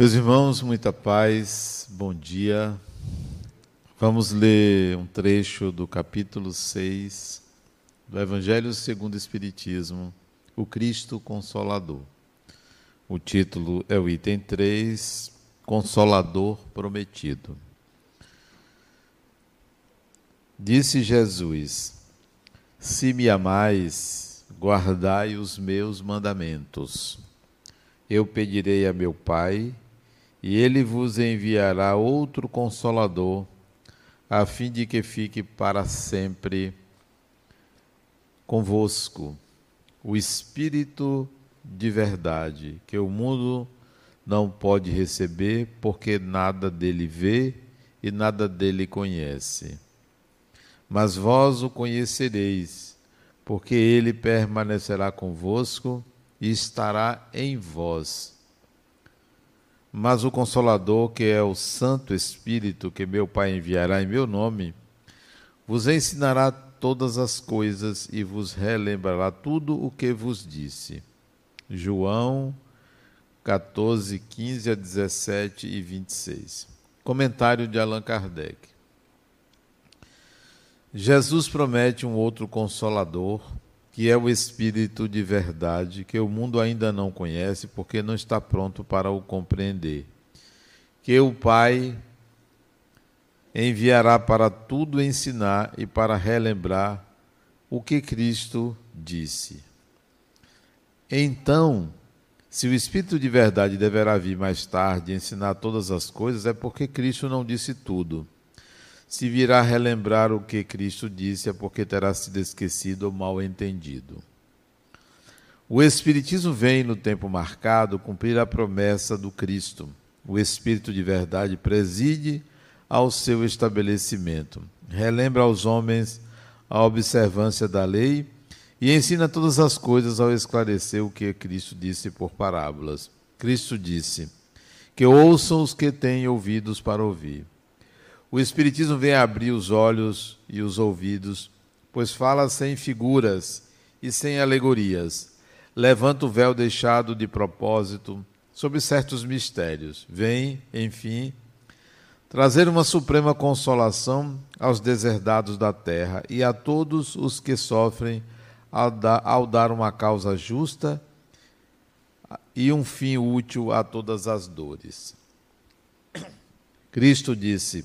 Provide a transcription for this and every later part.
Meus irmãos, muita paz, bom dia. Vamos ler um trecho do capítulo 6 do Evangelho segundo o Espiritismo, o Cristo Consolador. O título é o item 3, Consolador Prometido. Disse Jesus: Se me amais, guardai os meus mandamentos. Eu pedirei a meu Pai, e ele vos enviará outro consolador, a fim de que fique para sempre convosco o Espírito de verdade, que o mundo não pode receber, porque nada dele vê e nada dele conhece. Mas vós o conhecereis, porque ele permanecerá convosco e estará em vós mas o Consolador, que é o Santo Espírito, que meu Pai enviará em meu nome, vos ensinará todas as coisas e vos relembrará tudo o que vos disse. João 14, 15 a 17 e 26. Comentário de Allan Kardec. Jesus promete um outro consolador que é o Espírito de verdade, que o mundo ainda não conhece porque não está pronto para o compreender. Que o Pai enviará para tudo ensinar e para relembrar o que Cristo disse. Então, se o Espírito de verdade deverá vir mais tarde e ensinar todas as coisas, é porque Cristo não disse tudo. Se virá relembrar o que Cristo disse, é porque terá sido esquecido ou mal entendido. O Espiritismo vem, no tempo marcado, cumprir a promessa do Cristo. O Espírito de verdade preside ao seu estabelecimento, relembra aos homens a observância da lei e ensina todas as coisas ao esclarecer o que Cristo disse por parábolas. Cristo disse: Que ouçam os que têm ouvidos para ouvir. O Espiritismo vem abrir os olhos e os ouvidos, pois fala sem figuras e sem alegorias. Levanta o véu deixado de propósito sobre certos mistérios. Vem, enfim, trazer uma suprema consolação aos deserdados da terra e a todos os que sofrem ao dar, uma causa justa e um fim útil a todas as dores. Cristo disse: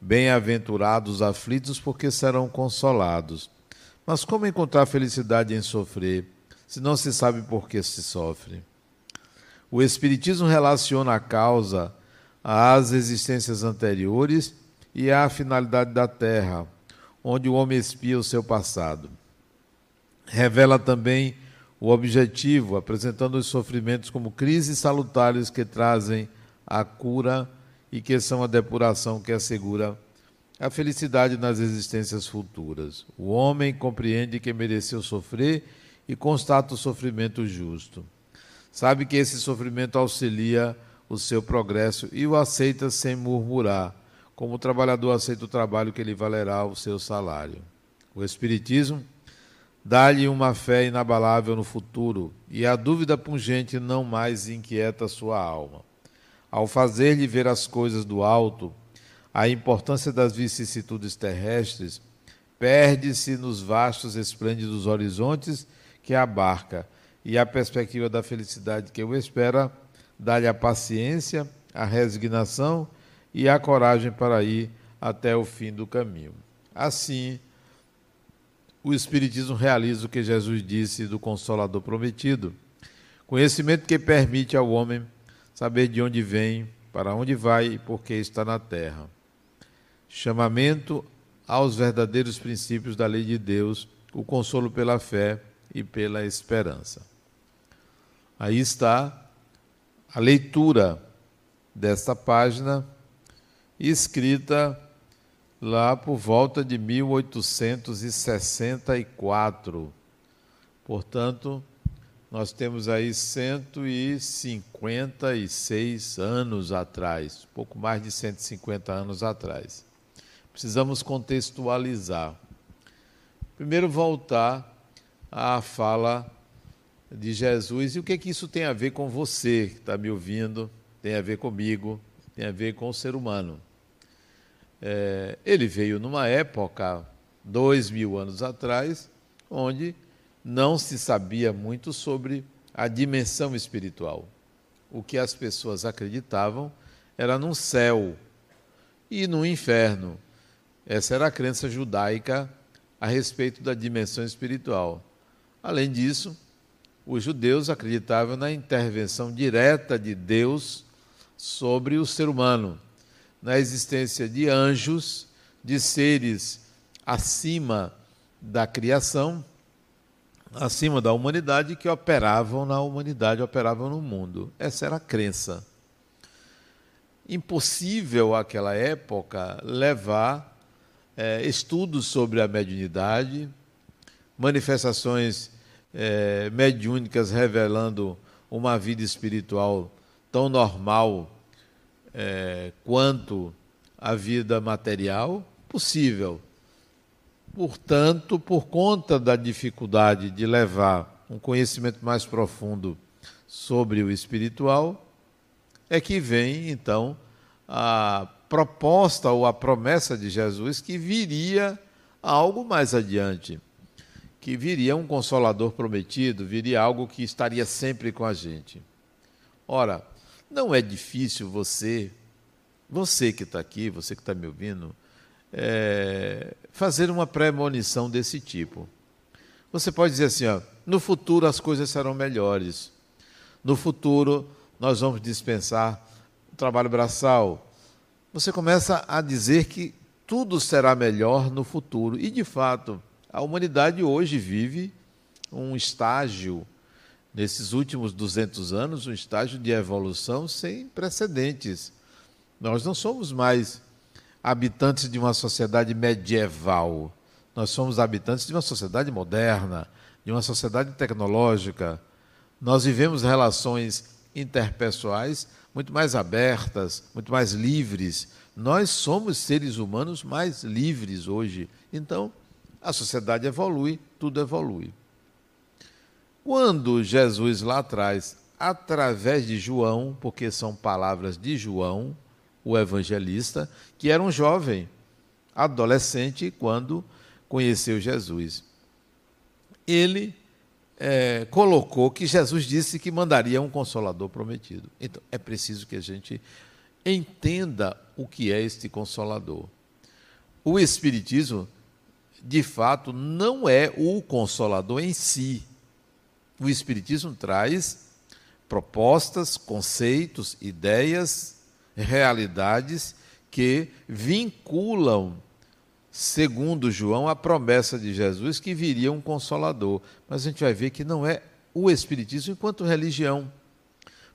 Bem-aventurados aflitos, porque serão consolados. Mas como encontrar felicidade em sofrer, se não se sabe por que se sofre? O Espiritismo relaciona a causa às existências anteriores e à finalidade da Terra, onde o homem espia o seu passado. Revela também o objetivo, apresentando os sofrimentos como crises salutares que trazem a cura e que são a depuração que assegura a felicidade nas existências futuras. O homem compreende que mereceu sofrer e constata o sofrimento justo. Sabe que esse sofrimento auxilia o seu progresso e o aceita sem murmurar, como o trabalhador aceita o trabalho que lhe valerá o seu salário. O Espiritismo dá-lhe uma fé inabalável no futuro e a dúvida pungente não mais inquieta sua alma ao fazer-lhe ver as coisas do alto, a importância das vicissitudes terrestres perde-se nos vastos esplêndidos horizontes que abarca, e a perspectiva da felicidade que o espera dá-lhe a paciência, a resignação e a coragem para ir até o fim do caminho. Assim, o Espiritismo realiza o que Jesus disse do Consolador prometido, conhecimento que permite ao homem saber de onde vem, para onde vai e por que está na terra. Chamamento aos verdadeiros princípios da lei de Deus, o consolo pela fé e pela esperança. Aí está a leitura desta página, escrita lá por volta de 1864. Portanto, nós temos aí 156 anos atrás, pouco mais de 150 anos atrás. Precisamos contextualizar. Primeiro, voltar à fala de Jesus e o que, é que isso tem a ver com você que está me ouvindo, tem a ver comigo, tem a ver com o ser humano. É, ele veio numa época, dois mil anos atrás, onde não se sabia muito sobre a dimensão espiritual. O que as pessoas acreditavam era num céu e no inferno. Essa era a crença judaica a respeito da dimensão espiritual. Além disso, os judeus acreditavam na intervenção direta de Deus sobre o ser humano, na existência de anjos, de seres acima da criação, acima da humanidade, que operavam na humanidade, operavam no mundo. Essa era a crença impossível àquela época levar é, estudos sobre a mediunidade, manifestações é, mediúnicas revelando uma vida espiritual tão normal é, quanto a vida material, possível. Portanto, por conta da dificuldade de levar um conhecimento mais profundo sobre o espiritual, é que vem então a proposta ou a promessa de Jesus que viria algo mais adiante, que viria um consolador prometido, viria algo que estaria sempre com a gente. Ora, não é difícil você, você que está aqui, você que está me ouvindo, é, fazer uma premonição desse tipo. Você pode dizer assim: ó, no futuro as coisas serão melhores. No futuro nós vamos dispensar o trabalho braçal. Você começa a dizer que tudo será melhor no futuro. E, de fato, a humanidade hoje vive um estágio, nesses últimos 200 anos, um estágio de evolução sem precedentes. Nós não somos mais habitantes de uma sociedade medieval. Nós somos habitantes de uma sociedade moderna, de uma sociedade tecnológica. Nós vivemos relações interpessoais muito mais abertas, muito mais livres. Nós somos seres humanos mais livres hoje. Então, a sociedade evolui, tudo evolui. Quando Jesus lá atrás, através de João, porque são palavras de João, o evangelista, que era um jovem, adolescente, quando conheceu Jesus. Ele é, colocou que Jesus disse que mandaria um consolador prometido. Então, é preciso que a gente entenda o que é este consolador. O Espiritismo, de fato, não é o consolador em si. O Espiritismo traz propostas, conceitos, ideias, realidades que vinculam segundo João, a promessa de Jesus que viria um consolador. Mas a gente vai ver que não é o Espiritismo enquanto religião.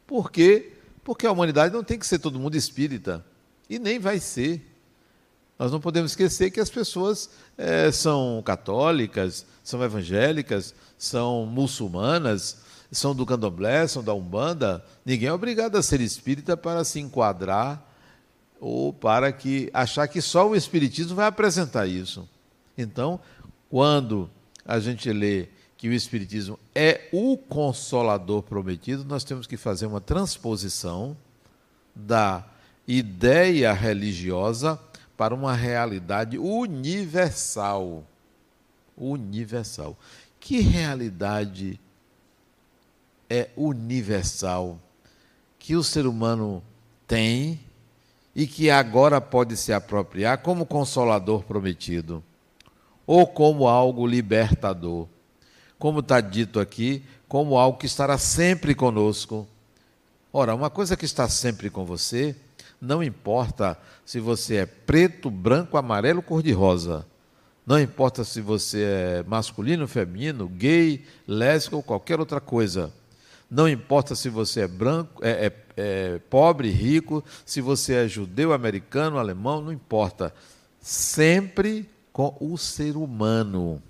Por quê? Porque a humanidade não tem que ser todo mundo espírita. E nem vai ser. Nós não podemos esquecer que as pessoas é, são católicas, são evangélicas, são muçulmanas, são do candomblé, são da umbanda. Ninguém é obrigado a ser espírita para se enquadrar ou para que achar que só o Espiritismo vai apresentar isso. Então, quando a gente lê que o Espiritismo é o consolador prometido, nós temos que fazer uma transposição da ideia religiosa para uma realidade universal. Universal. Que realidade é universal que o ser humano tem e que agora pode se apropriar como consolador prometido ou como algo libertador. Como está dito aqui, como algo que estará sempre conosco. Ora, uma coisa que está sempre com você, não importa se você é preto, branco, amarelo, cor-de-rosa. Não importa se você é masculino, feminino, gay, lésbico ou qualquer outra coisa. Não importa se você é branco, é, é, é pobre, rico, se você é judeu, americano, alemão, não importa. Sempre com o ser humano.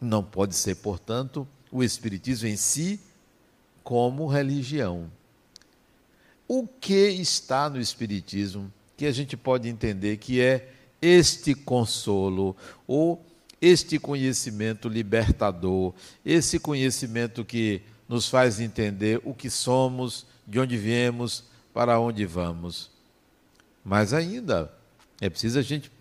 Não pode ser, portanto, o Espiritismo em si como religião. O que está no Espiritismo que a gente pode entender que é este consolo ou este conhecimento libertador, esse conhecimento que nos faz entender o que somos, de onde viemos, para onde vamos. Mas ainda é preciso a gente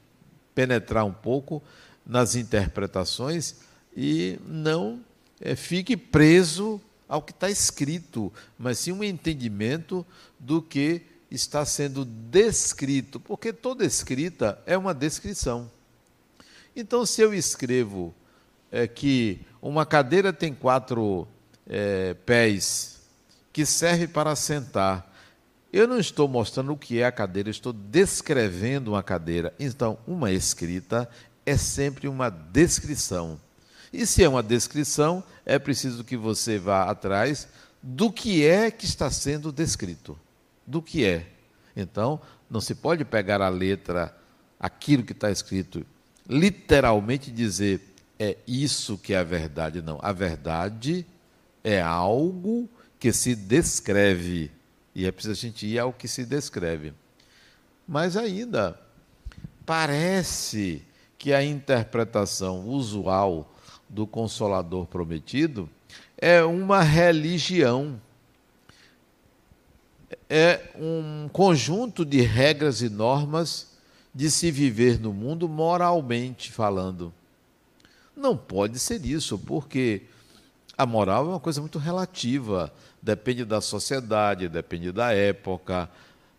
penetrar um pouco nas interpretações e não é, fique preso ao que está escrito, mas sim um entendimento do que está sendo descrito, porque toda escrita é uma descrição. Então, se eu escrevo é, que uma cadeira tem quatro é, pés, que serve para sentar, eu não estou mostrando o que é a cadeira, estou descrevendo uma cadeira. Então, uma escrita é sempre uma descrição. E se é uma descrição, é preciso que você vá atrás do que é que está sendo descrito. Do que é. Então, não se pode pegar a letra, aquilo que está escrito, literalmente dizer é isso que é a verdade. Não. A verdade é algo que se descreve. E é preciso a gente ir ao que se descreve. Mas ainda, parece que a interpretação usual do Consolador Prometido é uma religião. É um conjunto de regras e normas de se viver no mundo moralmente falando. Não pode ser isso, porque a moral é uma coisa muito relativa, depende da sociedade, depende da época,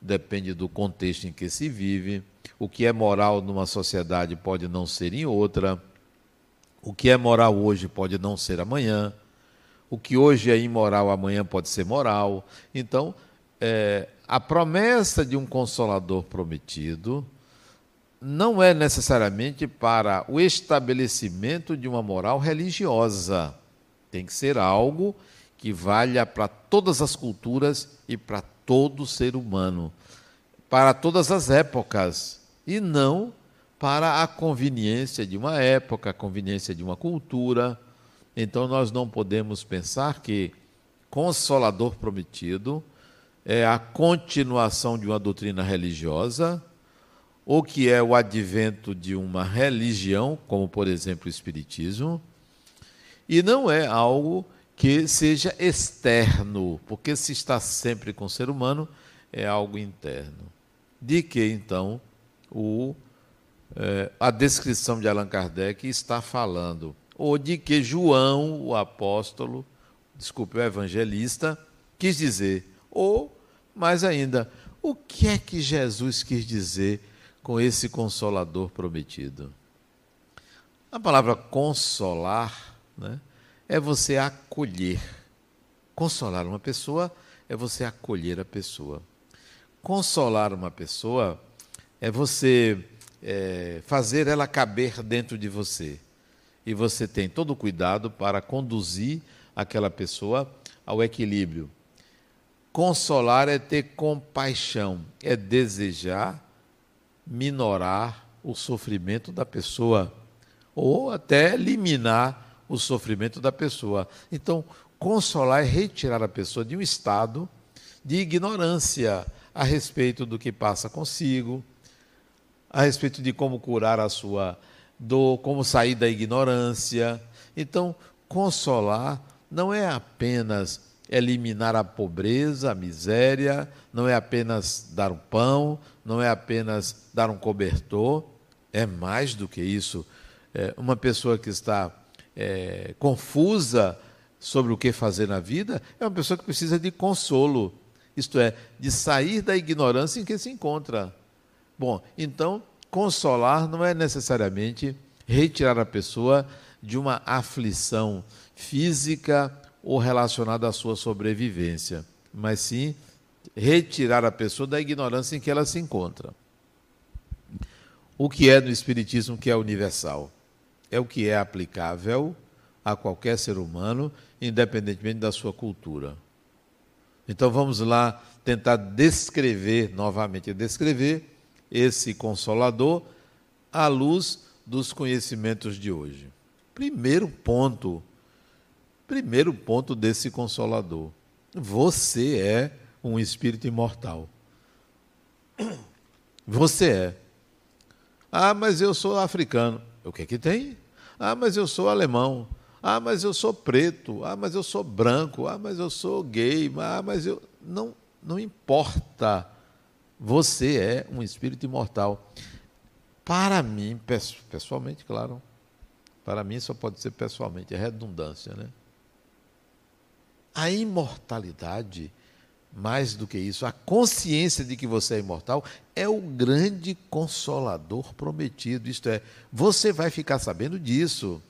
depende do contexto em que se vive. O que é moral numa sociedade pode não ser em outra. O que é moral hoje pode não ser amanhã. O que hoje é imoral, amanhã pode ser moral. Então, é, a promessa de um consolador prometido não é necessariamente para o estabelecimento de uma moral religiosa. Tem que ser algo que valha para todas as culturas e para todo ser humano, para todas as épocas, e não para a conveniência de uma época, a conveniência de uma cultura. Então nós não podemos pensar que Consolador Prometido é a continuação de uma doutrina religiosa, ou que é o advento de uma religião, como por exemplo o Espiritismo, e não é algo que seja externo, porque se está sempre com o ser humano, é algo interno. De que então o é, a descrição de Allan Kardec está falando, ou de que João, o apóstolo, desculpe, o evangelista, quis dizer, ou, mais ainda, o que é que Jesus quis dizer com esse consolador prometido? A palavra consolar né, é você acolher. Consolar uma pessoa é você acolher a pessoa. Consolar uma pessoa é você é, fazer ela caber dentro de você. E você tem todo o cuidado para conduzir aquela pessoa ao equilíbrio. Consolar é ter compaixão, é desejar minorar o sofrimento da pessoa ou até eliminar o sofrimento da pessoa. Então, consolar é retirar a pessoa de um estado de ignorância a respeito do que passa consigo, a respeito de como curar a sua dor, como sair da ignorância. Então, consolar não é apenas eliminar a pobreza, a miséria, não é apenas dar um pão, não é apenas dar um cobertor, é mais do que isso. É uma pessoa que está é, confusa sobre o que fazer na vida é uma pessoa que precisa de consolo, isto é, de sair da ignorância em que se encontra. Bom, então, consolar não é necessariamente retirar a pessoa de uma aflição física ou relacionada à sua sobrevivência, mas sim retirar a pessoa da ignorância em que ela se encontra. O que é no Espiritismo que é universal? É o que é aplicável a qualquer ser humano, independentemente da sua cultura. Então vamos lá tentar descrever, novamente descrever, esse consolador à luz dos conhecimentos de hoje. Primeiro ponto, primeiro ponto desse consolador. Você é um espírito imortal. Você é. Ah, mas eu sou africano. O que é que tem? Ah, mas eu sou alemão. Ah, mas eu sou preto. Ah, mas eu sou branco. Ah, mas eu sou gay. Ah, mas eu não não importa. Você é um espírito imortal. Para mim, pessoalmente, claro. Para mim só pode ser pessoalmente, é redundância, né? A imortalidade, mais do que isso, a consciência de que você é imortal é o grande consolador prometido. Isto é, você vai ficar sabendo disso.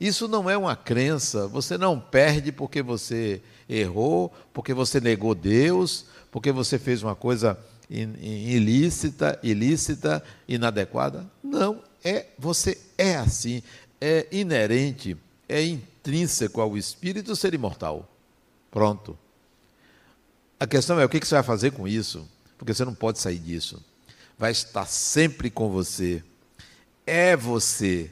Isso não é uma crença, você não perde porque você errou, porque você negou Deus, porque você fez uma coisa ilícita, ilícita, inadequada. Não, é você é assim, é inerente, é intrínseco ao espírito ser imortal. Pronto. A questão é o que você vai fazer com isso, porque você não pode sair disso. Vai estar sempre com você. É você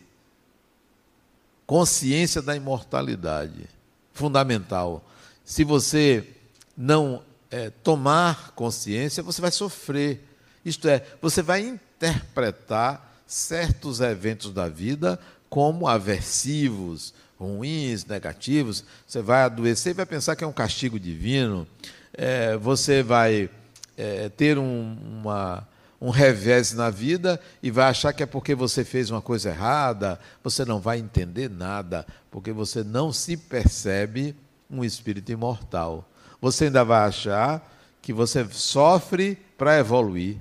consciência da imortalidade, fundamental. Se você não é, tomar consciência, você vai sofrer. Isto é, você vai interpretar certos eventos da vida como aversivos, ruins, negativos. Você vai adoecer e vai pensar que é um castigo divino. É, você vai é, ter um, uma um revés na vida e vai achar que é porque você fez uma coisa errada, você não vai entender nada, porque você não se percebe um espírito imortal. Você ainda vai achar que você sofre para evoluir.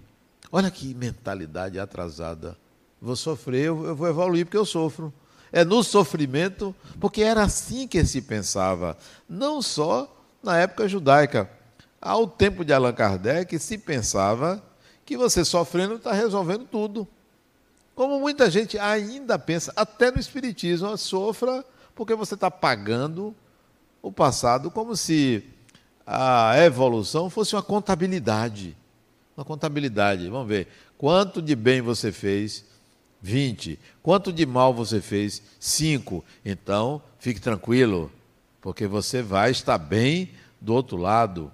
Olha que mentalidade atrasada. Vou sofrer, eu vou evoluir porque eu sofro. É no sofrimento, porque era assim que se pensava, não só na época judaica. Ao tempo de Allan Kardec se pensava que você sofrendo está resolvendo tudo. Como muita gente ainda pensa, até no Espiritismo, sofra porque você está pagando o passado como se a evolução fosse uma contabilidade. Uma contabilidade. Vamos ver. Quanto de bem você fez? 20. Quanto de mal você fez? 5. Então, fique tranquilo, porque você vai estar bem do outro lado.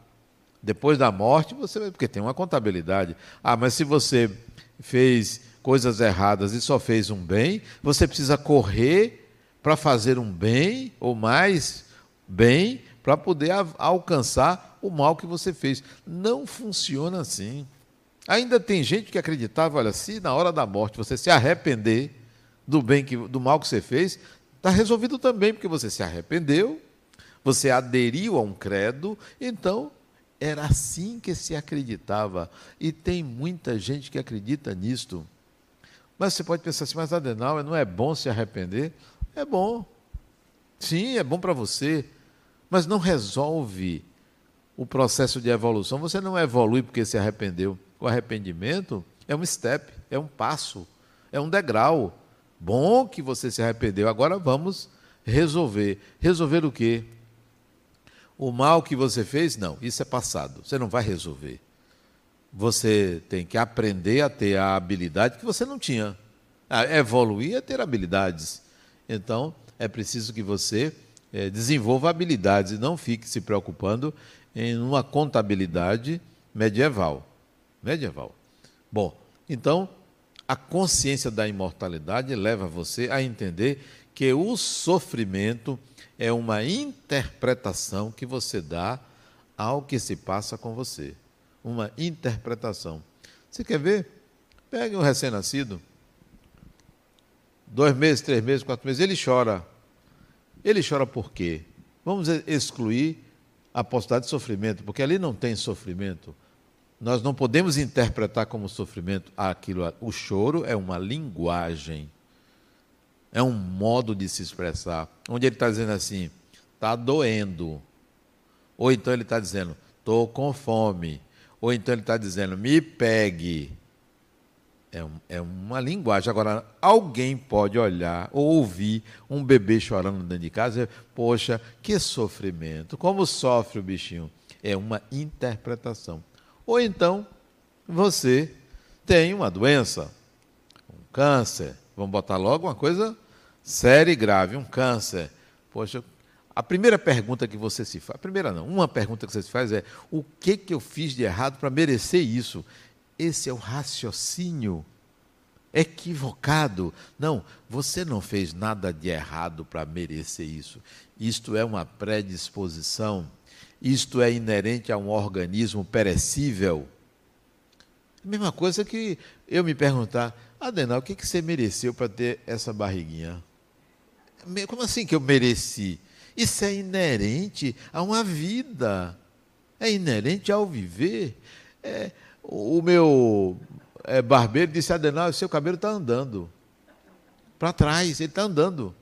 Depois da morte, você porque tem uma contabilidade. Ah, mas se você fez coisas erradas e só fez um bem, você precisa correr para fazer um bem ou mais bem para poder alcançar o mal que você fez. Não funciona assim. Ainda tem gente que acreditava, olha, se na hora da morte você se arrepender do bem que, do mal que você fez, está resolvido também, porque você se arrependeu, você aderiu a um credo, então era assim que se acreditava. E tem muita gente que acredita nisto. Mas você pode pensar assim, mas Adenal, não é bom se arrepender? É bom. Sim, é bom para você. Mas não resolve o processo de evolução. Você não evolui porque se arrependeu. O arrependimento é um step, é um passo, é um degrau. Bom que você se arrependeu. Agora vamos resolver. Resolver o quê? O mal que você fez, não, isso é passado, você não vai resolver. Você tem que aprender a ter a habilidade que você não tinha. A evoluir é ter habilidades. Então, é preciso que você é, desenvolva habilidades e não fique se preocupando em uma contabilidade medieval. Medieval. Bom, então, a consciência da imortalidade leva você a entender que o sofrimento é uma interpretação que você dá ao que se passa com você. Uma interpretação. Você quer ver? Pegue um recém-nascido, dois meses, três meses, quatro meses, ele chora. Ele chora por quê? Vamos excluir a possibilidade de sofrimento, porque ali não tem sofrimento. Nós não podemos interpretar como sofrimento aquilo. O choro é uma linguagem é um modo de se expressar, onde ele está dizendo assim, está doendo. Ou então ele está dizendo, estou com fome. Ou então ele está dizendo, me pegue. É, um, é, uma linguagem. Agora, alguém pode olhar ou ouvir um bebê chorando dentro de casa e poxa, que sofrimento, como sofre o bichinho. É uma interpretação. Ou então, você tem uma doença, um câncer, vamos botar logo uma coisa séria e grave, um câncer. Poxa, a primeira pergunta que você se faz, a primeira não, uma pergunta que você se faz é: o que, que eu fiz de errado para merecer isso? Esse é o raciocínio equivocado. Não, você não fez nada de errado para merecer isso. Isto é uma predisposição, isto é inerente a um organismo perecível? A mesma coisa que eu me perguntar, Adenal, o que, que você mereceu para ter essa barriguinha? Como assim que eu mereci? Isso é inerente a uma vida, é inerente ao viver. É, o meu é, barbeiro disse: Adenal, seu cabelo está andando para trás, ele está andando.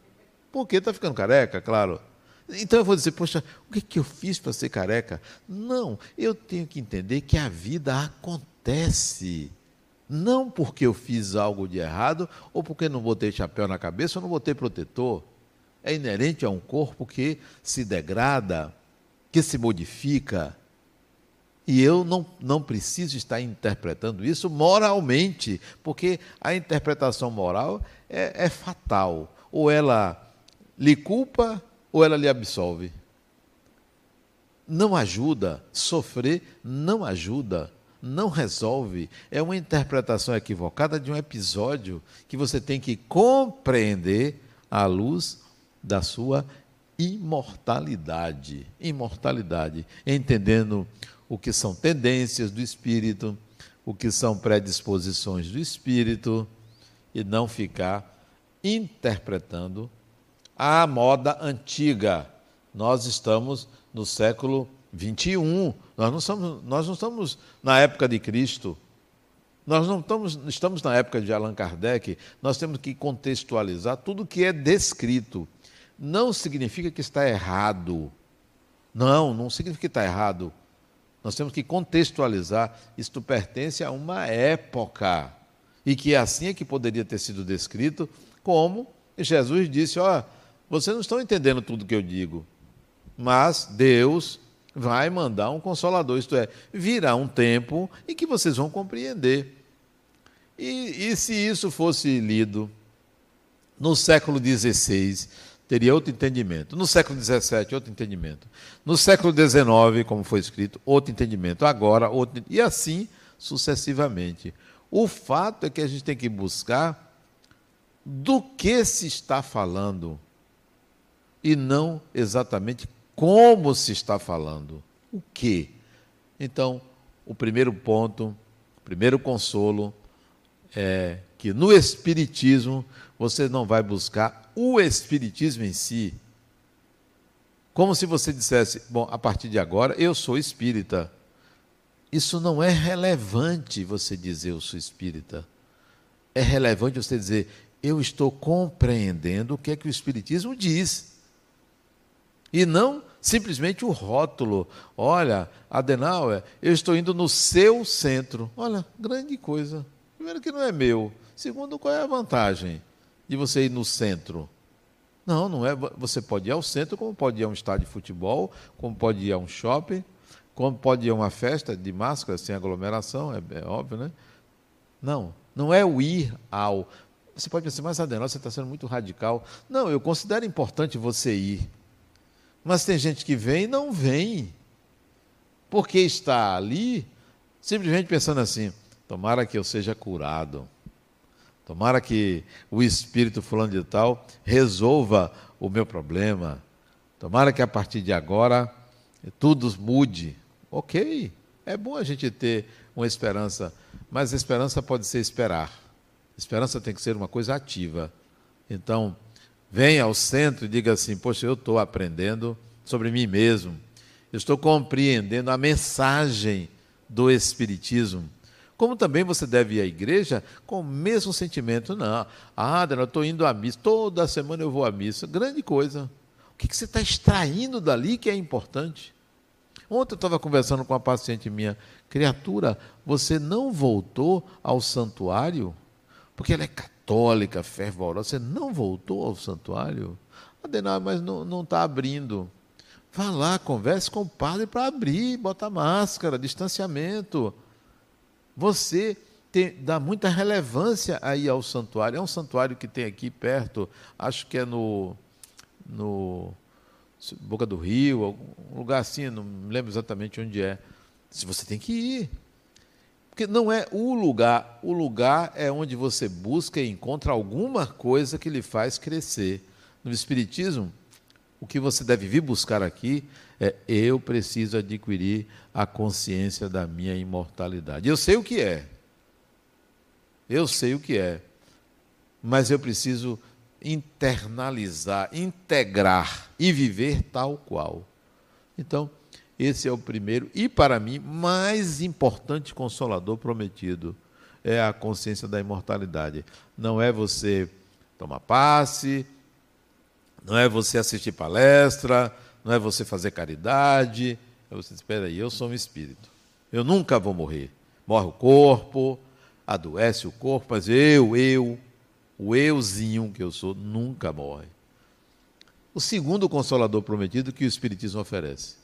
Por quê? Está ficando careca, claro. Então eu vou dizer, poxa, o que, que eu fiz para ser careca? Não, eu tenho que entender que a vida acontece. Não porque eu fiz algo de errado, ou porque não botei chapéu na cabeça, ou não botei protetor. É inerente a um corpo que se degrada, que se modifica. E eu não, não preciso estar interpretando isso moralmente, porque a interpretação moral é, é fatal. Ou ela lhe culpa, ou ela lhe absolve. Não ajuda. Sofrer não ajuda não resolve. É uma interpretação equivocada de um episódio que você tem que compreender à luz da sua imortalidade. Imortalidade. Entendendo o que são tendências do espírito, o que são predisposições do espírito, e não ficar interpretando a moda antiga. Nós estamos no século 21. Nós não, estamos, nós não estamos na época de Cristo. Nós não estamos, estamos na época de Allan Kardec. Nós temos que contextualizar tudo que é descrito. Não significa que está errado. Não, não significa que está errado. Nós temos que contextualizar. Isto pertence a uma época. E que assim é que poderia ter sido descrito, como Jesus disse: Ó, oh, vocês não estão entendendo tudo que eu digo, mas Deus vai mandar um consolador, isto é, virá um tempo em que vocês vão compreender. E, e se isso fosse lido no século XVI, teria outro entendimento. No século XVII, outro entendimento. No século XIX, como foi escrito, outro entendimento. Agora, outro. E assim sucessivamente. O fato é que a gente tem que buscar do que se está falando e não exatamente como se está falando. O que? Então, o primeiro ponto, o primeiro consolo é que no Espiritismo você não vai buscar o Espiritismo em si. Como se você dissesse, bom, a partir de agora eu sou espírita. Isso não é relevante você dizer eu sou espírita. É relevante você dizer eu estou compreendendo o que é que o Espiritismo diz. E não simplesmente o rótulo. Olha, Adenauer, eu estou indo no seu centro. Olha, grande coisa. Primeiro que não é meu. Segundo, qual é a vantagem de você ir no centro? Não, não é. Você pode ir ao centro, como pode ir a um estádio de futebol, como pode ir a um shopping, como pode ir a uma festa de máscara sem aglomeração, é, é óbvio, né? Não, não é o ir ao. Você pode pensar, mas Adenauer, você está sendo muito radical. Não, eu considero importante você ir. Mas tem gente que vem e não vem, porque está ali simplesmente pensando assim: tomara que eu seja curado, tomara que o espírito fulano de tal resolva o meu problema, tomara que a partir de agora tudo mude. Ok, é bom a gente ter uma esperança, mas esperança pode ser esperar. Esperança tem que ser uma coisa ativa. Então, venha ao centro e diga assim: Poxa, eu estou aprendendo sobre mim mesmo, eu estou compreendendo a mensagem do Espiritismo. Como também você deve ir à igreja com o mesmo sentimento. Não, ah, Adriano, eu estou indo à missa, toda semana eu vou à missa. Grande coisa. O que, que você está extraindo dali que é importante? Ontem eu estava conversando com uma paciente minha, criatura, você não voltou ao santuário? Porque ela é católica, fervorosa, você não voltou ao santuário? Adenal, mas não está abrindo. Vá lá, converse com o padre para abrir, bota máscara, distanciamento. Você tem, dá muita relevância aí ao santuário. É um santuário que tem aqui perto, acho que é no, no Boca do Rio, algum lugar assim, não me lembro exatamente onde é. Se você tem que ir. Porque não é o lugar, o lugar é onde você busca e encontra alguma coisa que lhe faz crescer. No Espiritismo, o que você deve vir buscar aqui É eu preciso adquirir a consciência da minha imortalidade. Eu sei o que é. Eu sei o que é. Mas eu preciso internalizar, integrar e viver tal qual. Então, esse é o primeiro e, para mim, mais importante consolador prometido é a consciência da imortalidade. Não é você tomar passe, não é você assistir palestra, não é você fazer caridade. É você espera aí, eu sou um espírito. Eu nunca vou morrer. Morre o corpo, adoece o corpo, mas eu, eu, o euzinho que eu sou, nunca morre. O segundo consolador prometido que o Espiritismo oferece,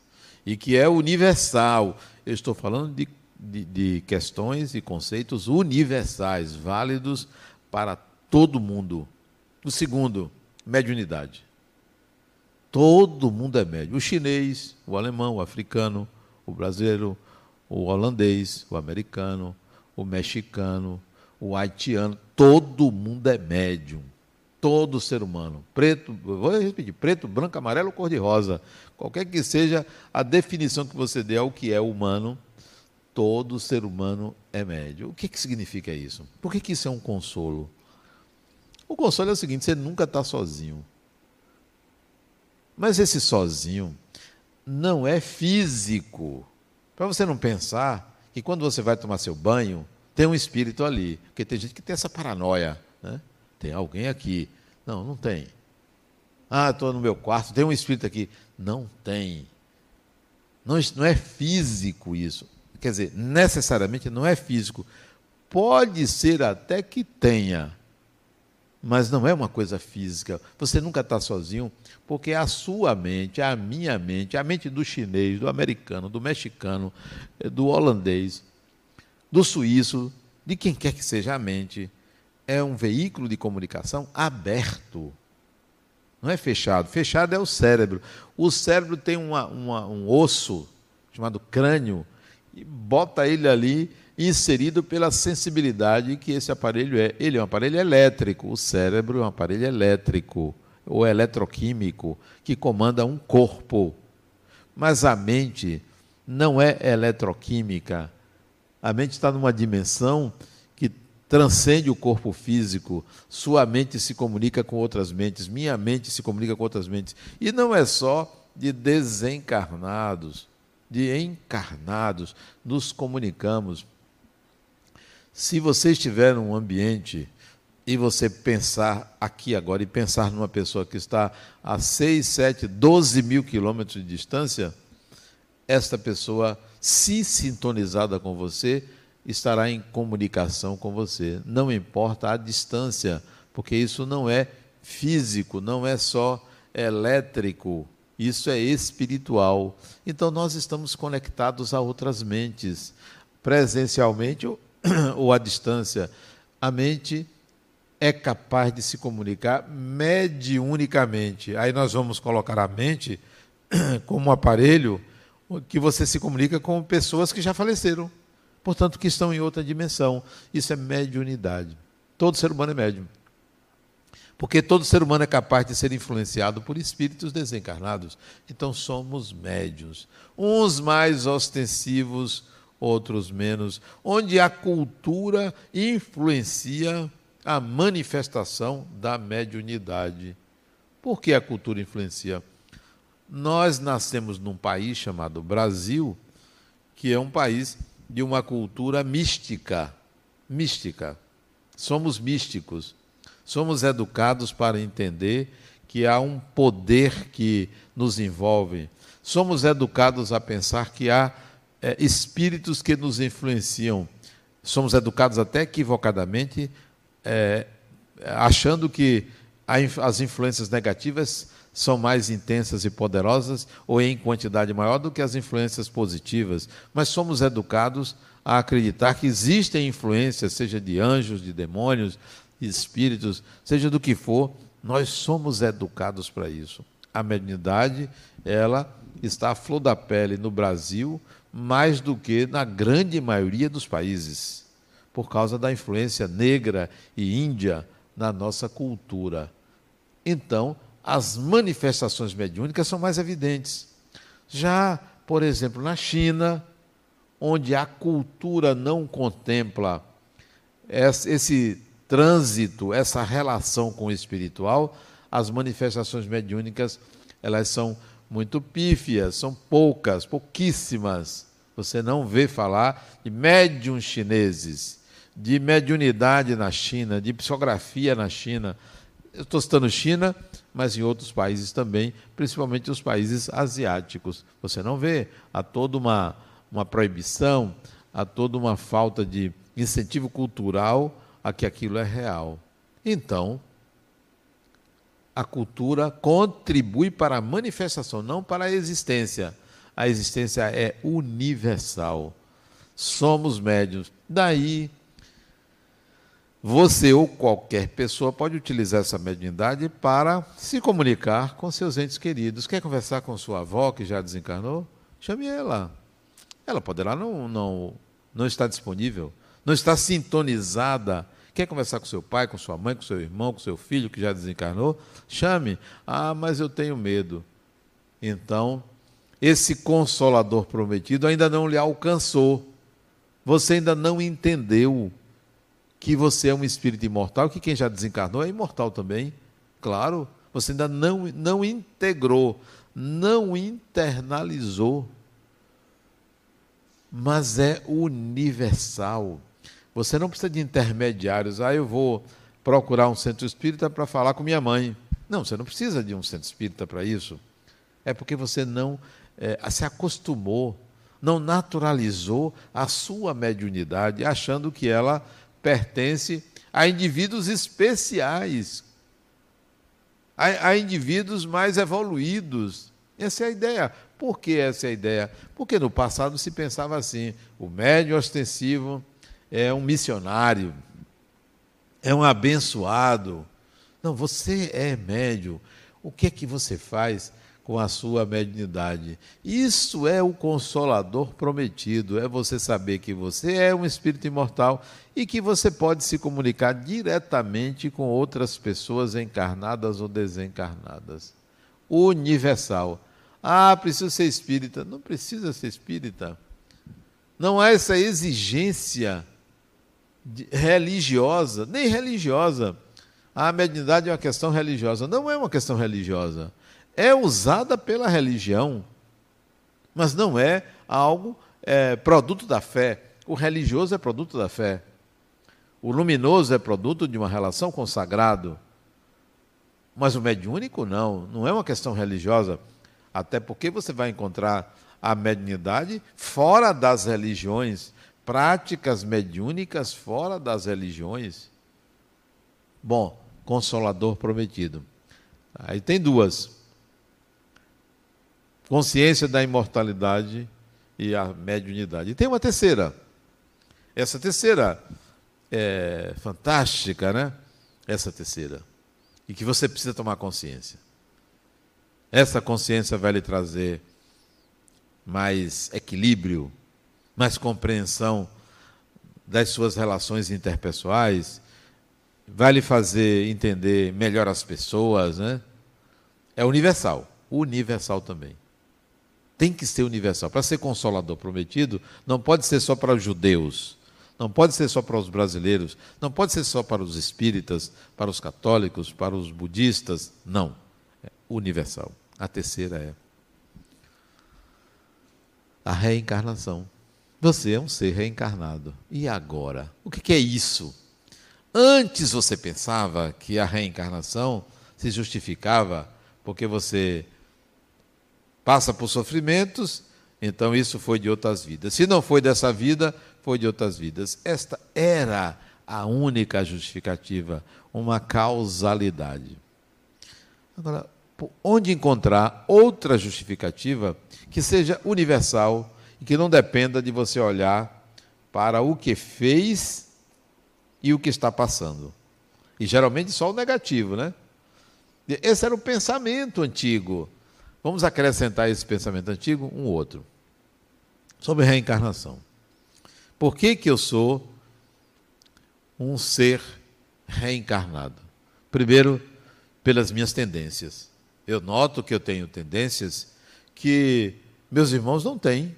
e que é universal. Eu estou falando de, de, de questões e conceitos universais, válidos para todo mundo. O segundo, mediunidade. Todo mundo é médio. O chinês, o alemão, o africano, o brasileiro, o holandês, o americano, o mexicano, o haitiano, todo mundo é médium. Todo ser humano. Preto, vou repetir, preto, branco, amarelo, cor-de-rosa. Qualquer que seja a definição que você dê ao que é humano, todo ser humano é médio. O que, que significa isso? Por que, que isso é um consolo? O consolo é o seguinte: você nunca está sozinho. Mas esse sozinho não é físico. Para você não pensar que quando você vai tomar seu banho, tem um espírito ali. Porque tem gente que tem essa paranoia. Né? Tem alguém aqui. Não, não tem. Ah, estou no meu quarto, tem um espírito aqui. Não tem. Não, não é físico isso. Quer dizer, necessariamente não é físico. Pode ser até que tenha, mas não é uma coisa física. Você nunca está sozinho, porque a sua mente, a minha mente, a mente do chinês, do americano, do mexicano, eh, do holandês, do suíço, de quem quer que seja a mente, é um veículo de comunicação aberto. Não é fechado. Fechado é o cérebro. O cérebro tem uma, uma, um osso chamado crânio e bota ele ali inserido pela sensibilidade que esse aparelho é. Ele é um aparelho elétrico, o cérebro é um aparelho elétrico ou eletroquímico que comanda um corpo. Mas a mente não é eletroquímica. A mente está numa dimensão transcende o corpo físico. Sua mente se comunica com outras mentes, minha mente se comunica com outras mentes. E não é só de desencarnados, de encarnados, nos comunicamos. Se você estiver num ambiente e você pensar aqui agora e pensar numa pessoa que está a 6, 7, 12 mil quilômetros de distância, esta pessoa, se sintonizada com você, estará em comunicação com você. Não importa a distância, porque isso não é físico, não é só elétrico, isso é espiritual. Então nós estamos conectados a outras mentes, presencialmente ou à distância, a mente é capaz de se comunicar mediunicamente. Aí nós vamos colocar a mente como um aparelho que você se comunica com pessoas que já faleceram, portanto, que estão em outra dimensão. Isso é mediunidade. Todo ser humano é médium. Porque todo ser humano é capaz de ser influenciado por espíritos desencarnados. Então somos médios. Uns mais ostensivos, outros menos, onde a cultura influencia a manifestação da mediunidade. Por que a cultura influencia? Nós nascemos num país chamado Brasil, que é um país de uma cultura mística. Mística. Somos místicos. Somos educados para entender que há um poder que nos envolve. Somos educados a pensar que há é, espíritos que nos influenciam. Somos educados até equivocadamente, é, achando que as influências negativas são mais intensas e poderosas ou em quantidade maior do que as influências positivas. Mas somos educados a acreditar que existem influências, seja de anjos, de demônios, de espíritos, seja do que for, nós somos educados para isso. A mediunidade, ela está à flor da pele no Brasil, mais do que na grande maioria dos países, por causa da influência negra e índia na nossa cultura. Então, as manifestações mediúnicas são mais evidentes. Já, por exemplo, na China, onde a cultura não contempla esse trânsito, essa relação com o espiritual, as manifestações mediúnicas, elas são muito pífias, são poucas, pouquíssimas. Você não vê falar de médiums chineses, de mediunidade na China, de psicografia na China. Eu estou citando China, mas em outros países também, principalmente os países asiáticos. Você não vê. Há toda uma, uma proibição, há toda uma falta de incentivo cultural a que aquilo é real. Então, a cultura contribui para a manifestação, não para a existência. A existência é universal. Somos médios. Daí, você ou qualquer pessoa pode utilizar essa mediunidade para se comunicar com seus entes queridos. Quer conversar com sua avó que já desencarnou? Chame ela. Ela poderá não, não, não estar disponível, não está sintonizada Quer conversar com seu pai, com sua mãe, com seu irmão, com seu filho que já desencarnou? Chame. Ah, mas eu tenho medo. Então, esse consolador prometido ainda não lhe alcançou. Você ainda não entendeu que você é um espírito imortal, que quem já desencarnou é imortal também. Claro, você ainda não, não integrou, não internalizou. Mas é universal. Você não precisa de intermediários. Ah, eu vou procurar um centro espírita para falar com minha mãe. Não, você não precisa de um centro espírita para isso. É porque você não é, se acostumou, não naturalizou a sua mediunidade, achando que ela pertence a indivíduos especiais, a, a indivíduos mais evoluídos. Essa é a ideia. Por que essa é a ideia? Porque no passado se pensava assim: o médium ostensivo é um missionário, é um abençoado. Não, você é médio. O que é que você faz com a sua mediunidade? Isso é o consolador prometido, é você saber que você é um espírito imortal e que você pode se comunicar diretamente com outras pessoas encarnadas ou desencarnadas. Universal. Ah, preciso ser espírita. Não precisa ser espírita. Não há essa exigência religiosa, nem religiosa. A mediunidade é uma questão religiosa. Não é uma questão religiosa. É usada pela religião, mas não é algo é, produto da fé. O religioso é produto da fé. O luminoso é produto de uma relação com o sagrado. Mas o mediúnico não, não é uma questão religiosa. Até porque você vai encontrar a mediunidade fora das religiões práticas mediúnicas fora das religiões. Bom, consolador prometido. Aí tem duas: consciência da imortalidade e a mediunidade. E tem uma terceira. Essa terceira é fantástica, né? Essa terceira. E que você precisa tomar consciência. Essa consciência vai lhe trazer mais equilíbrio, mais compreensão das suas relações interpessoais, vai lhe fazer entender melhor as pessoas, né? É universal, universal também. Tem que ser universal. Para ser consolador prometido, não pode ser só para os judeus, não pode ser só para os brasileiros, não pode ser só para os espíritas, para os católicos, para os budistas. Não. É universal. A terceira é a reencarnação. Você é um ser reencarnado. E agora? O que é isso? Antes você pensava que a reencarnação se justificava porque você passa por sofrimentos, então isso foi de outras vidas. Se não foi dessa vida, foi de outras vidas. Esta era a única justificativa, uma causalidade. Agora, onde encontrar outra justificativa que seja universal e que não dependa de você olhar para o que fez e o que está passando. E geralmente só o negativo, né? Esse era o pensamento antigo. Vamos acrescentar esse pensamento antigo um outro. Sobre reencarnação. Por que, que eu sou um ser reencarnado? Primeiro, pelas minhas tendências. Eu noto que eu tenho tendências que Meus irmãos não têm.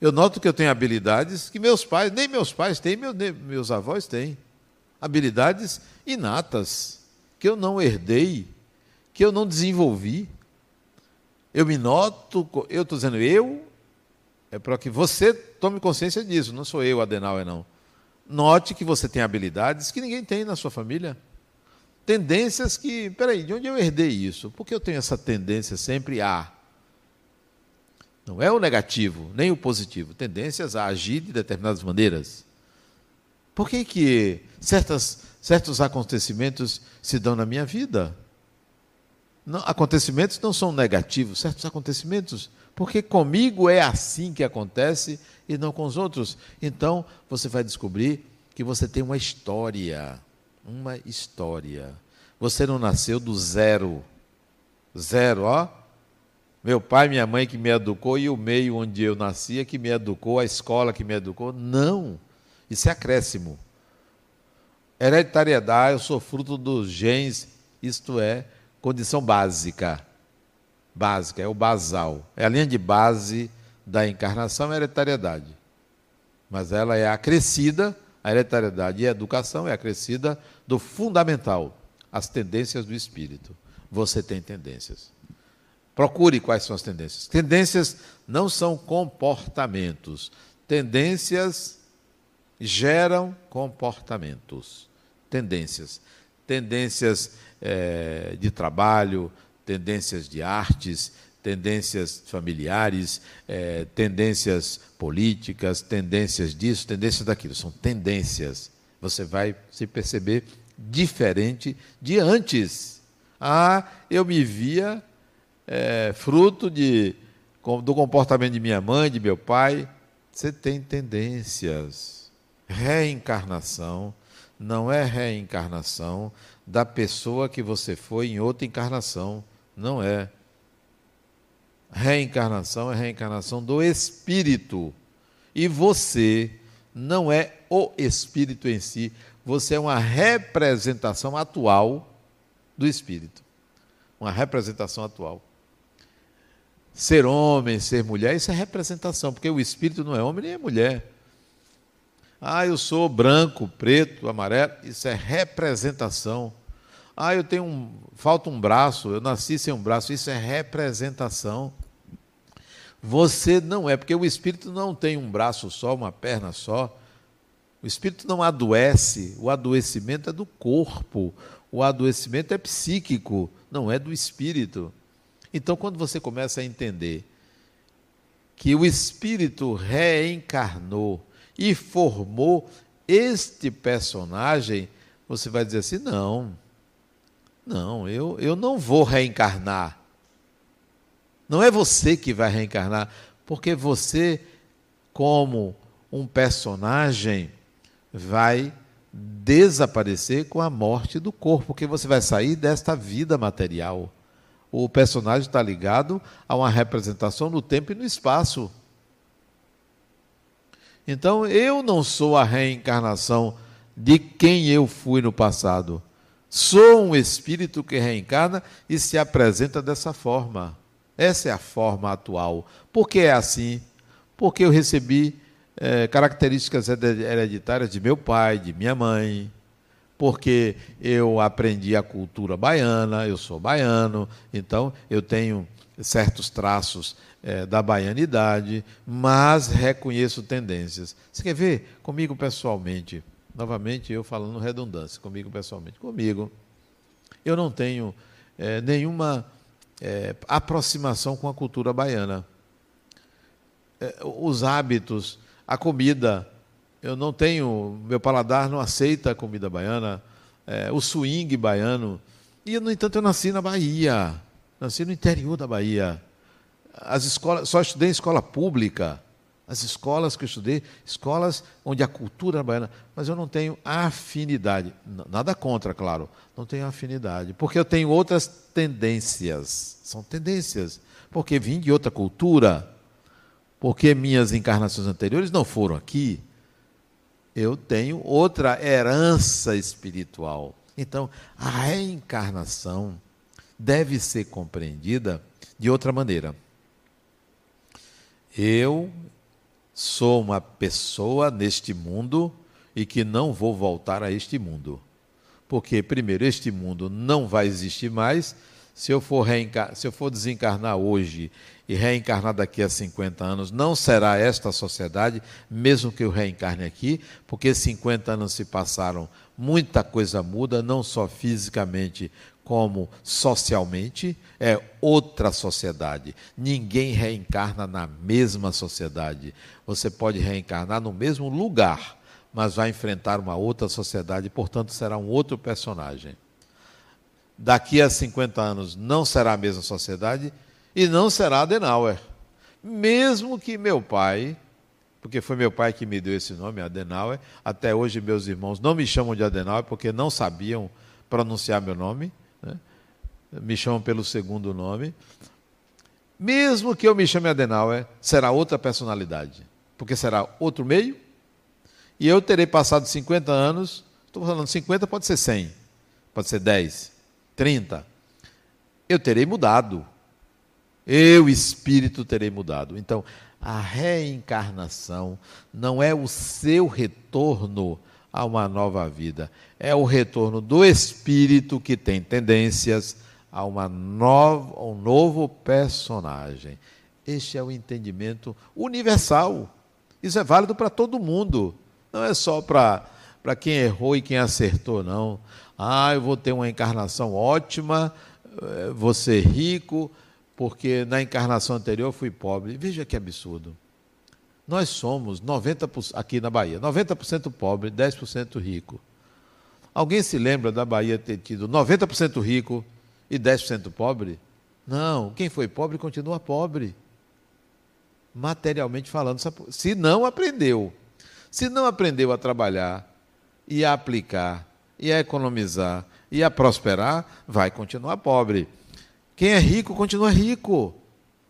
Eu noto que eu tenho habilidades que meus pais, nem meus pais têm, nem meus avós têm. Habilidades inatas, que eu não herdei, que eu não desenvolvi. Eu me noto, eu estou dizendo eu, é para que você tome consciência disso, não sou eu, Adenauer, não. Note que você tem habilidades que ninguém tem na sua família. Tendências que, peraí, de onde eu herdei isso? Por que eu tenho essa tendência sempre a? Não é o negativo, nem o positivo. Tendências a agir de determinadas maneiras. Por que, que certas, certos acontecimentos se dão na minha vida? Não, acontecimentos não são negativos, certos acontecimentos, porque comigo é assim que acontece e não com os outros. Então, você vai descobrir que você tem uma história. Uma história. Você não nasceu do zero. Zero, ó. Meu pai, minha mãe que me educou e o meio onde eu nascia que me educou, a escola que me educou. Não. Isso é acréscimo. Hereditariedade, eu sou fruto dos genes, isto é, condição básica. Básica, é o basal. É a linha de base da encarnação a hereditariedade. Mas ela é acrescida, a hereditariedade e a educação é acrescida do fundamental, as tendências do espírito. Você tem tendências. Procure quais são as tendências. Tendências não são comportamentos. Tendências geram comportamentos. Tendências. Tendências é, de trabalho, tendências de artes, tendências familiares, é, tendências políticas, tendências disso, tendências daquilo. São tendências. Você vai se perceber diferente de antes. Ah, eu me via é, fruto de, do comportamento de minha mãe, de meu pai. Você tem tendências. Reencarnação não é reencarnação da pessoa que você foi em outra encarnação. Não é. Reencarnação é reencarnação do espírito. E você não é o espírito em si, você é uma representação atual do espírito. Uma representação atual. Ser homem, ser mulher, isso é representação, porque o espírito não é homem nem é mulher. Ah, eu sou branco, preto, amarelo, isso é representação. Ah, eu tenho um, falta um braço, eu nasci sem um braço, isso é representação. Você não é, porque o espírito não tem um braço só, uma perna só. O espírito não adoece, o adoecimento é do corpo, o adoecimento é psíquico, não é do espírito. Então, quando você começa a entender que o espírito reencarnou e formou este personagem, você vai dizer assim: não, não, eu, eu não vou reencarnar. Não é você que vai reencarnar, porque você, como um personagem, vai desaparecer com a morte do corpo, porque você vai sair desta vida material. O personagem está ligado a uma representação no tempo e no espaço. Então, eu não sou a reencarnação de quem eu fui no passado. Sou um espírito que reencarna e se apresenta dessa forma. Essa é a forma atual. Por que é assim? Porque eu recebi é, características hereditárias de meu pai, de minha mãe, porque eu aprendi a cultura baiana, eu sou baiano, então eu tenho certos traços é, da baianidade, mas reconheço tendências. Você quer ver comigo pessoalmente? Novamente, eu falando redundância, comigo pessoalmente. Comigo, eu não tenho é, nenhuma é, aproximação com a cultura baiana. É, os hábitos, a comida, eu não tenho, meu paladar não aceita a comida baiana, é, o swing baiano. E, no entanto, eu nasci na Bahia, nasci no interior da Bahia. As escolas, só estudei em escola pública. As escolas que eu estudei, escolas onde a cultura baiana, mas eu não tenho afinidade. Nada contra, claro, não tenho afinidade, porque eu tenho outras tendências. São tendências, porque vim de outra cultura, porque minhas encarnações anteriores não foram aqui. Eu tenho outra herança espiritual. Então, a reencarnação deve ser compreendida de outra maneira. Eu sou uma pessoa neste mundo e que não vou voltar a este mundo. Porque, primeiro, este mundo não vai existir mais. Se eu for, se eu for desencarnar hoje e reencarnar daqui a 50 anos, não será esta sociedade, mesmo que eu reencarne aqui, porque 50 anos se passaram, muita coisa muda, não só fisicamente, como socialmente, é outra sociedade. Ninguém reencarna na mesma sociedade. Você pode reencarnar no mesmo lugar, mas vai enfrentar uma outra sociedade, portanto, será um outro personagem. Daqui a 50 anos não será a mesma sociedade e não será Adenauer. Mesmo que meu pai, porque foi meu pai que me deu esse nome, Adenauer, até hoje meus irmãos não me chamam de Adenauer porque não sabiam pronunciar meu nome me chamam pelo segundo nome. Mesmo que eu me chame Adenauer, será outra personalidade, porque será outro meio, e eu terei passado 50 anos, estou falando 50, pode ser 100, pode ser 10, 30. Eu terei mudado. Eu, espírito, terei mudado. Então, a reencarnação não é o seu retorno a uma nova vida, é o retorno do espírito que tem tendências, a uma nova, um novo personagem. Este é o entendimento universal. Isso é válido para todo mundo. Não é só para quem errou e quem acertou, não. Ah, eu vou ter uma encarnação ótima, eh, vou ser rico, porque na encarnação anterior fui pobre. Veja que absurdo. Nós somos 90% aqui na Bahia, 90% pobre, 10% rico. Alguém se lembra da Bahia ter tido 90% rico e 10% pobre? Não, quem foi pobre continua pobre. Materialmente falando, se não aprendeu. Se não aprendeu a trabalhar e a aplicar e a economizar e a prosperar, vai continuar pobre. Quem é rico continua rico.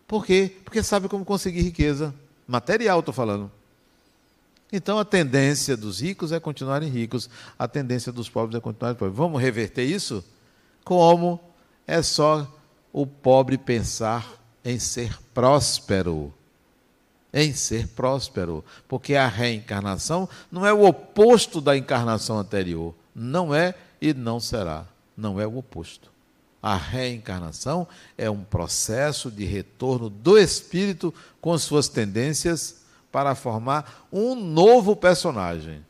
Por quê? Porque sabe como conseguir riqueza. Material, estou falando. Então a tendência dos ricos é continuarem ricos, a tendência dos pobres é continuarem pobres. Vamos reverter isso? Como? É só o pobre pensar em ser próspero. Em ser próspero. Porque a reencarnação não é o oposto da encarnação anterior. Não é e não será. Não é o oposto. A reencarnação é um processo de retorno do espírito com suas tendências para formar um novo personagem.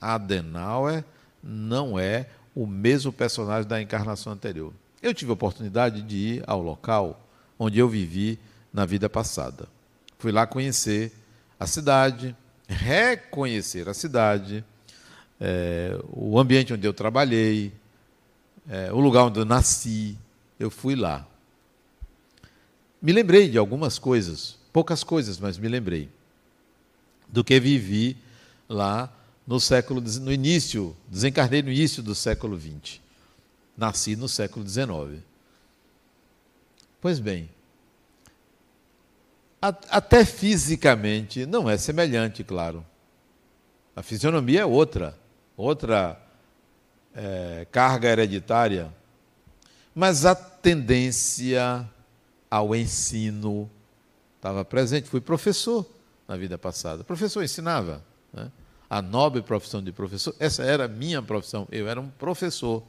Adenauer não é o mesmo personagem da encarnação anterior. Eu tive a oportunidade de ir ao local onde eu vivi na vida passada. Fui lá conhecer a cidade, reconhecer a cidade, é, o ambiente onde eu trabalhei, é, o lugar onde eu nasci. Eu fui lá. Me lembrei de algumas coisas, poucas coisas, mas me lembrei do que vivi lá no século no início, desencarnei no início do século XX. Nasci no século XIX. Pois bem, até fisicamente não é semelhante, claro. A fisionomia é outra, outra é, carga hereditária, mas a tendência ao ensino estava presente. Fui professor na vida passada. O professor ensinava. Né? A nobre profissão de professor, essa era a minha profissão. Eu era um professor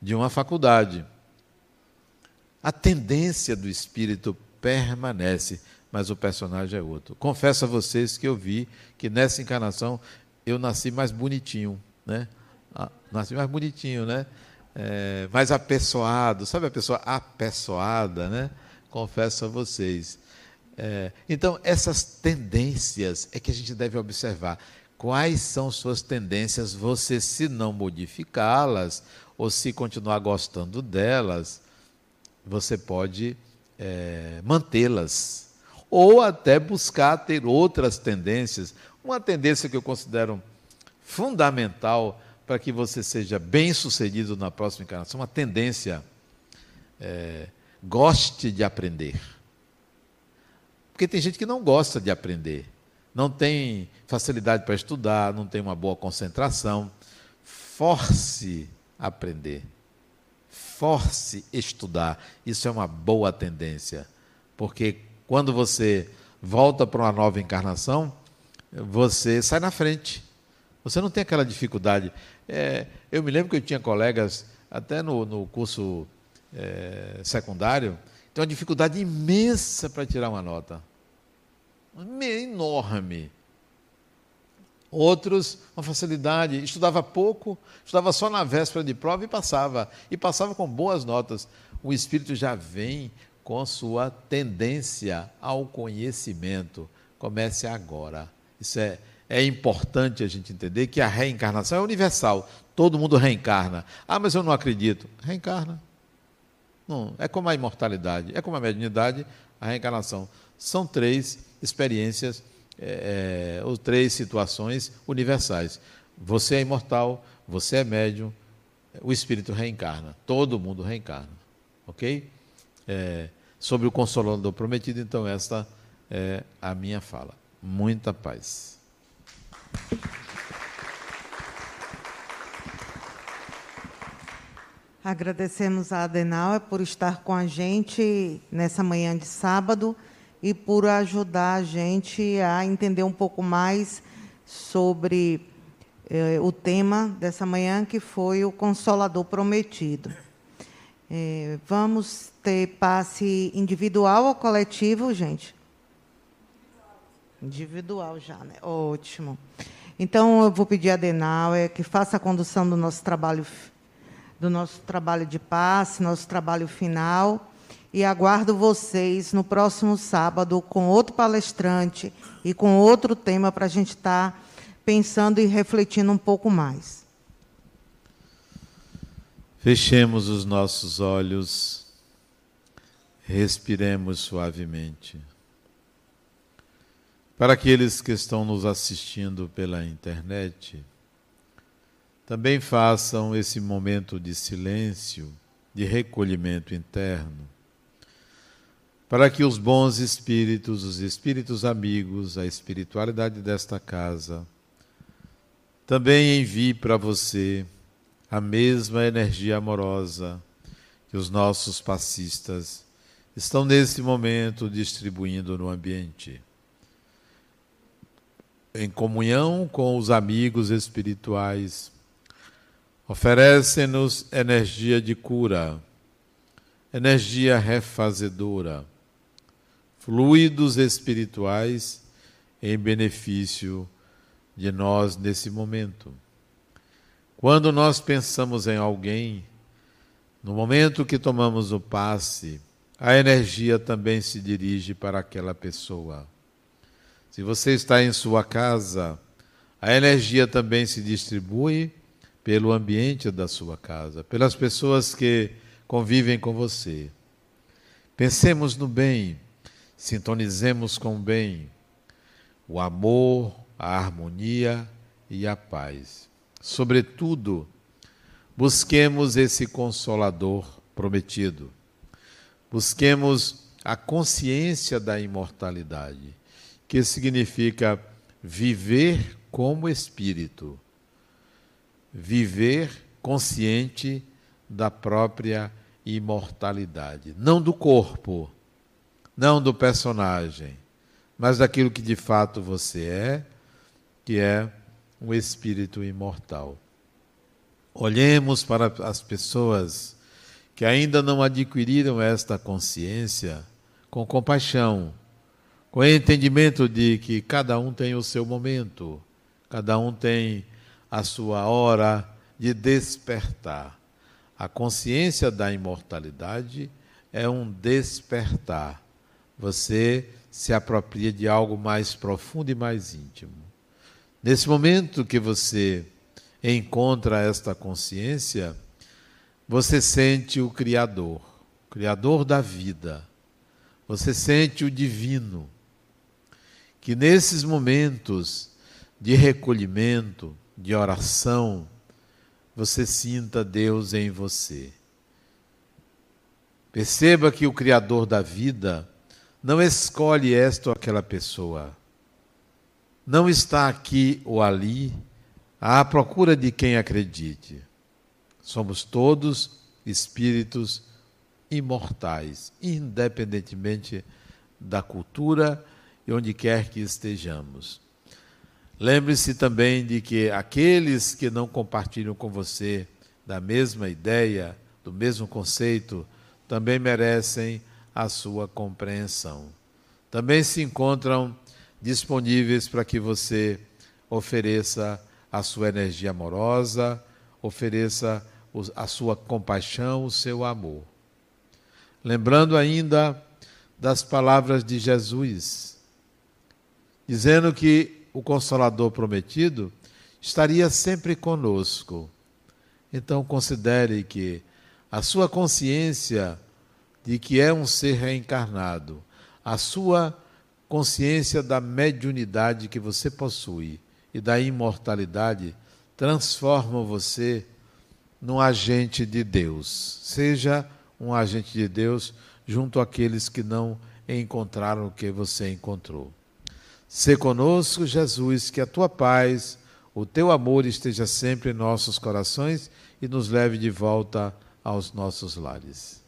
de uma faculdade. A tendência do espírito permanece, mas o personagem é outro. Confesso a vocês que eu vi que nessa encarnação eu nasci mais bonitinho, né? Ah, nasci mais bonitinho, né? É, mais apessoado, sabe a pessoa apessoada, né? Confesso a vocês. É, então, essas tendências é que a gente deve observar. Quais são suas tendências? Você, se não modificá-las, ou se continuar gostando delas, você pode é, mantê-las. Ou até buscar ter outras tendências. Uma tendência que eu considero fundamental para que você seja bem sucedido na próxima encarnação, uma tendência. É, goste de aprender. Porque tem gente que não gosta de aprender, não tem facilidade para estudar, não tem uma boa concentração. Force aprender. Force estudar. Isso é uma boa tendência, porque Quando você volta para uma nova encarnação, você sai na frente. Você não tem aquela dificuldade. É, eu me lembro que eu tinha colegas, até no, no curso é, secundário, tem uma dificuldade imensa para tirar uma nota. Enorme. Outros, uma facilidade, estudava pouco, estudava só na véspera de prova e passava. E passava com boas notas. O espírito já vem com sua tendência ao conhecimento. Comece agora. Isso é, é importante a gente entender que a reencarnação é universal. Todo mundo reencarna. Ah, mas eu não acredito. Reencarna. Não, é como a imortalidade, é como a mediunidade, a reencarnação. São três experiências é, é, ou três situações universais. Você é imortal, você é médium, o espírito reencarna. Todo mundo reencarna. Ok? É, sobre o Consolador Prometido, então, esta é a minha fala. Muita paz. Agradecemos a Adenauer por estar com a gente nessa manhã de sábado e por ajudar a gente a entender um pouco mais sobre eh, o tema dessa manhã, que foi o Consolador Prometido. Eh, vamos ter passe individual ou coletivo, gente? Individual já, né? Ótimo. Então, eu vou pedir a Denauer que faça a condução do nosso trabalho, do nosso trabalho de passe, nosso trabalho final e aguardo vocês no próximo sábado com outro palestrante e com outro tema para a gente estar tá pensando e refletindo um pouco mais. Fechemos os nossos olhos, respiremos suavemente. Para aqueles que estão nos assistindo pela internet, também façam esse momento de silêncio, de recolhimento interno para que os bons espíritos, os espíritos amigos, a espiritualidade desta casa, também envie para você a mesma energia amorosa que os nossos passistas estão nesse momento distribuindo no ambiente. Em comunhão com os amigos espirituais, oferecem-nos energia de cura, energia refazedora fluidos espirituais em benefício de nós nesse momento. Quando nós pensamos em alguém, no momento que tomamos o passe, a energia também se dirige para aquela pessoa. Se você está em sua casa, a energia também se distribui pelo ambiente da sua casa, pelas pessoas que convivem com você. Pensemos no bem Sintonizemos com o bem, o amor, a harmonia e a paz. Sobretudo, busquemos esse consolador prometido. Busquemos a consciência da imortalidade, que significa viver como espírito, viver consciente da própria imortalidade, não do corpo não do personagem, mas daquilo que de fato você é, que é um espírito imortal. Olhemos para as pessoas que ainda não adquiriram esta consciência com compaixão, com entendimento de que cada um tem o seu momento, cada um tem a sua hora de despertar. A consciência da imortalidade é um despertar você se apropria de algo mais profundo e mais íntimo. Nesse momento que você encontra esta consciência, você sente o Criador, o Criador da vida. Você sente o divino. Que nesses momentos de recolhimento, de oração, você sinta Deus em você. Perceba que o Criador da vida não escolhe esta ou aquela pessoa. Não está aqui ou ali à procura de quem acredite. Somos todos espíritos imortais, independentemente da cultura e onde quer que estejamos. Lembre-se também de que aqueles que não compartilham com você da mesma ideia, do mesmo conceito, também merecem a sua compreensão. Também se encontram disponíveis para que você ofereça a sua energia amorosa, ofereça a sua compaixão, o seu amor. Lembrando ainda das palavras de Jesus, dizendo que o Consolador prometido estaria sempre conosco. Então, considere que a sua consciência de que é um ser reencarnado, a sua consciência da mediunidade que você possui e da imortalidade transformam você num agente de Deus. Seja um agente de Deus junto àqueles que não encontraram o que você encontrou. Se conosco, Jesus, que a tua paz, o teu amor esteja sempre em nossos corações e nos leve de volta aos nossos lares.